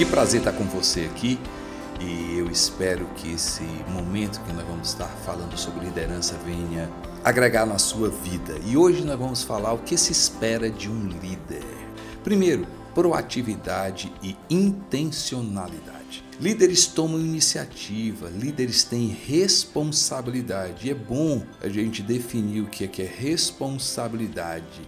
Que prazer estar com você aqui e eu espero que esse momento que nós vamos estar falando sobre liderança venha agregar na sua vida. E hoje nós vamos falar o que se espera de um líder. Primeiro, proatividade e intencionalidade. Líderes tomam iniciativa, líderes têm responsabilidade. E é bom a gente definir o que é, que é responsabilidade.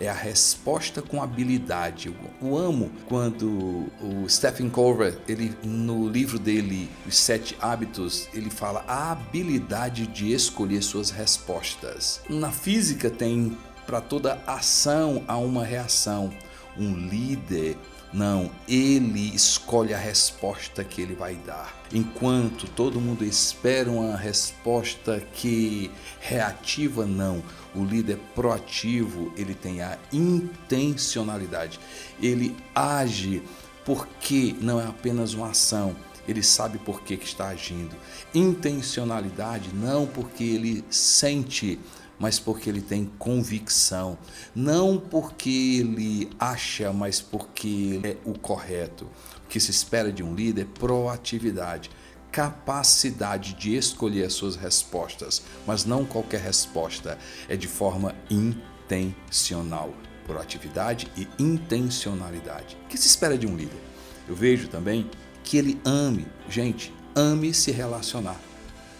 É a resposta com habilidade. Eu amo quando o Stephen Covey, ele no livro dele Os Sete Hábitos, ele fala a habilidade de escolher suas respostas. Na física tem para toda ação há uma reação. Um líder não, ele escolhe a resposta que ele vai dar. Enquanto todo mundo espera uma resposta que reativa, não. O líder proativo, ele tem a intencionalidade. Ele age porque não é apenas uma ação, ele sabe por que, que está agindo. Intencionalidade, não porque ele sente mas porque ele tem convicção. Não porque ele acha, mas porque é o correto. O que se espera de um líder é proatividade capacidade de escolher as suas respostas, mas não qualquer resposta, é de forma intencional. Proatividade e intencionalidade. O que se espera de um líder? Eu vejo também que ele ame, gente, ame se relacionar.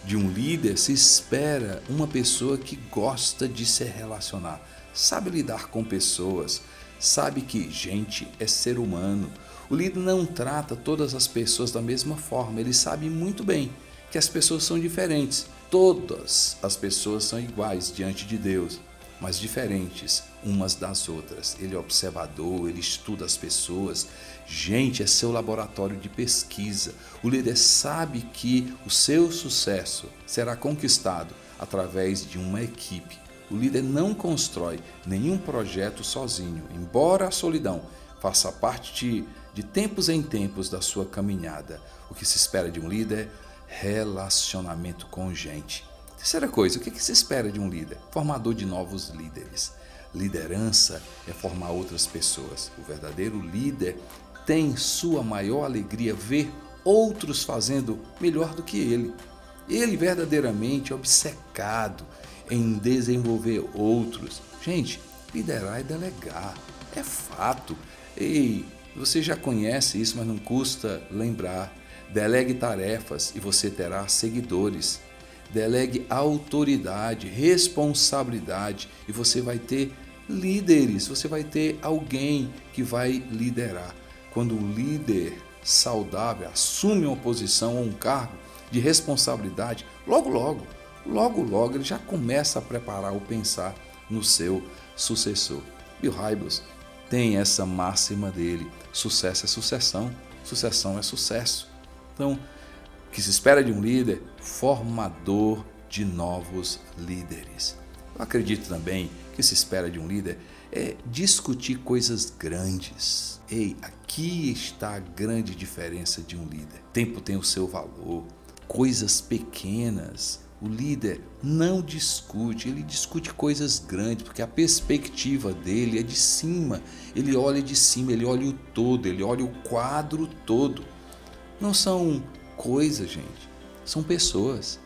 De um líder se espera uma pessoa que gosta de se relacionar, sabe lidar com pessoas, sabe que gente é ser humano. O líder não trata todas as pessoas da mesma forma, ele sabe muito bem que as pessoas são diferentes. Todas as pessoas são iguais diante de Deus, mas diferentes umas das outras. Ele é observador, ele estuda as pessoas. Gente, é seu laboratório de pesquisa. O líder sabe que o seu sucesso será conquistado através de uma equipe. O líder não constrói nenhum projeto sozinho, embora a solidão faça parte de, de tempos em tempos da sua caminhada. O que se espera de um líder relacionamento com gente. Terceira coisa, o que, que se espera de um líder? Formador de novos líderes. Liderança é formar outras pessoas. O verdadeiro líder tem sua maior alegria ver outros fazendo melhor do que ele. Ele verdadeiramente é obcecado em desenvolver outros. Gente, liderar é delegar, é fato. Ei, você já conhece isso, mas não custa lembrar. Delegue tarefas e você terá seguidores. Delegue autoridade, responsabilidade e você vai ter líderes, você vai ter alguém que vai liderar. Quando o líder saudável assume uma posição ou um cargo de responsabilidade, logo, logo, logo, logo ele já começa a preparar ou pensar no seu sucessor. Bill Hybels tem essa máxima dele: sucesso é sucessão, sucessão é sucesso. Então, que se espera de um líder? Formador de novos líderes. Eu acredito também que se espera de um líder é discutir coisas grandes. Ei, aqui está a grande diferença de um líder. Tempo tem o seu valor. Coisas pequenas, o líder não discute, ele discute coisas grandes, porque a perspectiva dele é de cima. Ele olha de cima, ele olha o todo, ele olha o quadro todo. Não são coisas, gente. São pessoas.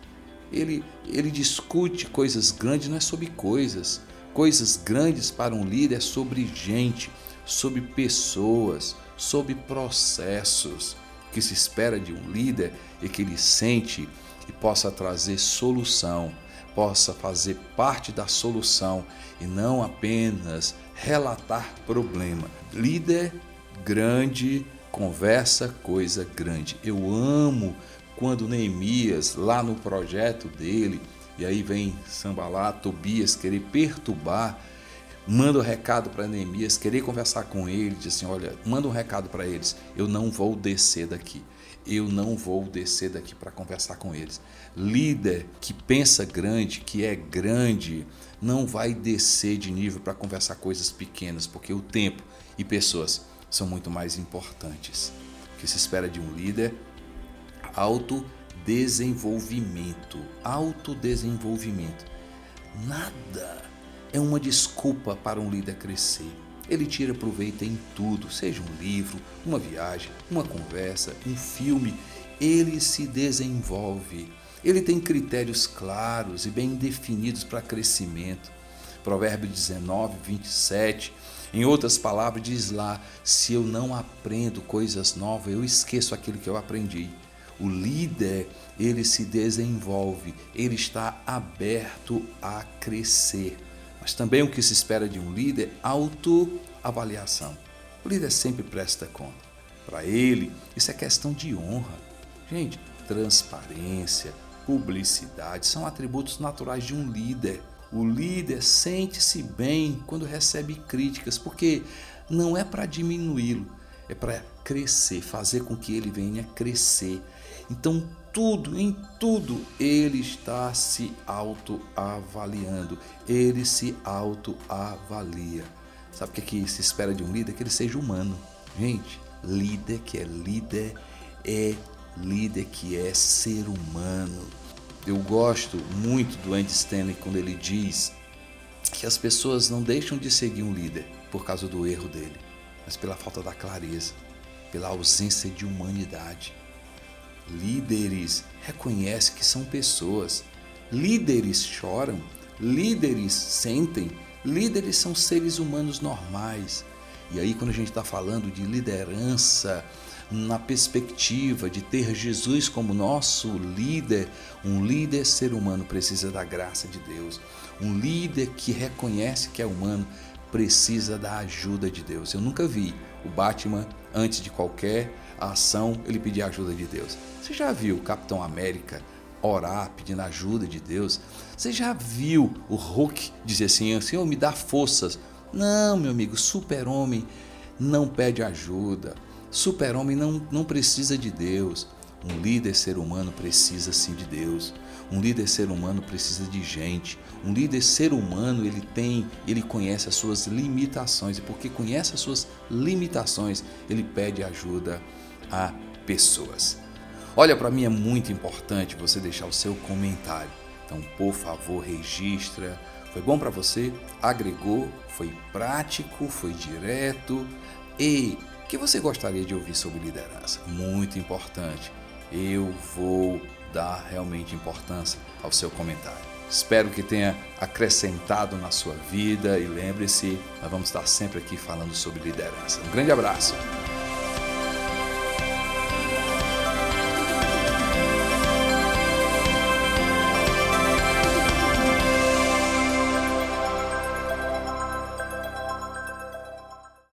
Ele, ele discute coisas grandes, não é sobre coisas. Coisas grandes para um líder é sobre gente, sobre pessoas, sobre processos. Que se espera de um líder é que ele sente e possa trazer solução, possa fazer parte da solução e não apenas relatar problema. Líder grande conversa coisa grande. Eu amo quando Neemias, lá no projeto dele, e aí vem Sambalá, Tobias querer perturbar, manda um recado para Neemias, querer conversar com ele, diz assim: olha, manda um recado para eles, eu não vou descer daqui. Eu não vou descer daqui para conversar com eles. Líder que pensa grande, que é grande, não vai descer de nível para conversar coisas pequenas, porque o tempo e pessoas são muito mais importantes. O que se espera de um líder? Autodesenvolvimento. Autodesenvolvimento. Nada é uma desculpa para um líder crescer. ele tira proveito em tudo, seja um livro, uma viagem, uma conversa, um filme, ele se desenvolve. Ele tem critérios claros e bem definidos para crescimento. Provérbio 19, 27. Em outras palavras, diz lá: se eu não aprendo coisas novas, eu esqueço aquilo que eu aprendi. O líder, ele se desenvolve, ele está aberto a crescer. Mas também o que se espera de um líder, autoavaliação. O líder sempre presta conta. Para ele, isso é questão de honra. Gente, transparência, publicidade são atributos naturais de um líder. O líder sente-se bem quando recebe críticas, porque não é para diminuí-lo, é para crescer, fazer com que ele venha crescer. Então, tudo, em tudo, ele está se autoavaliando, ele se autoavalia. Sabe o que, é que se espera de um líder? Que ele seja humano. Gente, líder que é líder é líder que é ser humano. Eu gosto muito do Andy Stanley quando ele diz que as pessoas não deixam de seguir um líder por causa do erro dele, mas pela falta da clareza, pela ausência de humanidade. Líderes reconhecem que são pessoas. Líderes choram, líderes sentem, líderes são seres humanos normais. E aí, quando a gente está falando de liderança, na perspectiva de ter Jesus como nosso líder, um líder ser humano precisa da graça de Deus. Um líder que reconhece que é humano precisa da ajuda de Deus. Eu nunca vi o Batman, antes de qualquer ação, ele pedir ajuda de Deus. Você já viu o Capitão América orar pedindo ajuda de Deus? Você já viu o Hulk dizer assim: Senhor, me dá forças? Não, meu amigo, super-homem não pede ajuda. Super-homem não, não precisa de Deus. Um líder ser humano precisa sim de Deus. Um líder ser humano precisa de gente. Um líder ser humano, ele tem, ele conhece as suas limitações e porque conhece as suas limitações, ele pede ajuda a pessoas. Olha, para mim é muito importante você deixar o seu comentário. Então, por favor, registra. Foi bom para você? Agregou? Foi prático? Foi direto? E que você gostaria de ouvir sobre liderança? Muito importante. Eu vou dar realmente importância ao seu comentário. Espero que tenha acrescentado na sua vida e lembre-se, nós vamos estar sempre aqui falando sobre liderança. Um grande abraço.